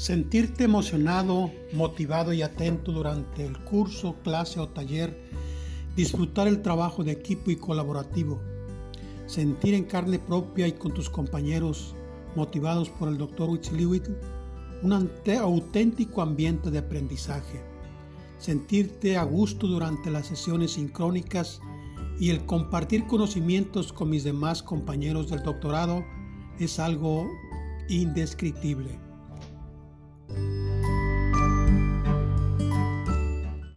Sentirte emocionado, motivado y atento durante el curso, clase o taller. Disfrutar el trabajo de equipo y colaborativo. Sentir en carne propia y con tus compañeros, motivados por el Dr. Witzliwit, un auténtico ambiente de aprendizaje. Sentirte a gusto durante las sesiones sincrónicas y el compartir conocimientos con mis demás compañeros del doctorado es algo indescriptible.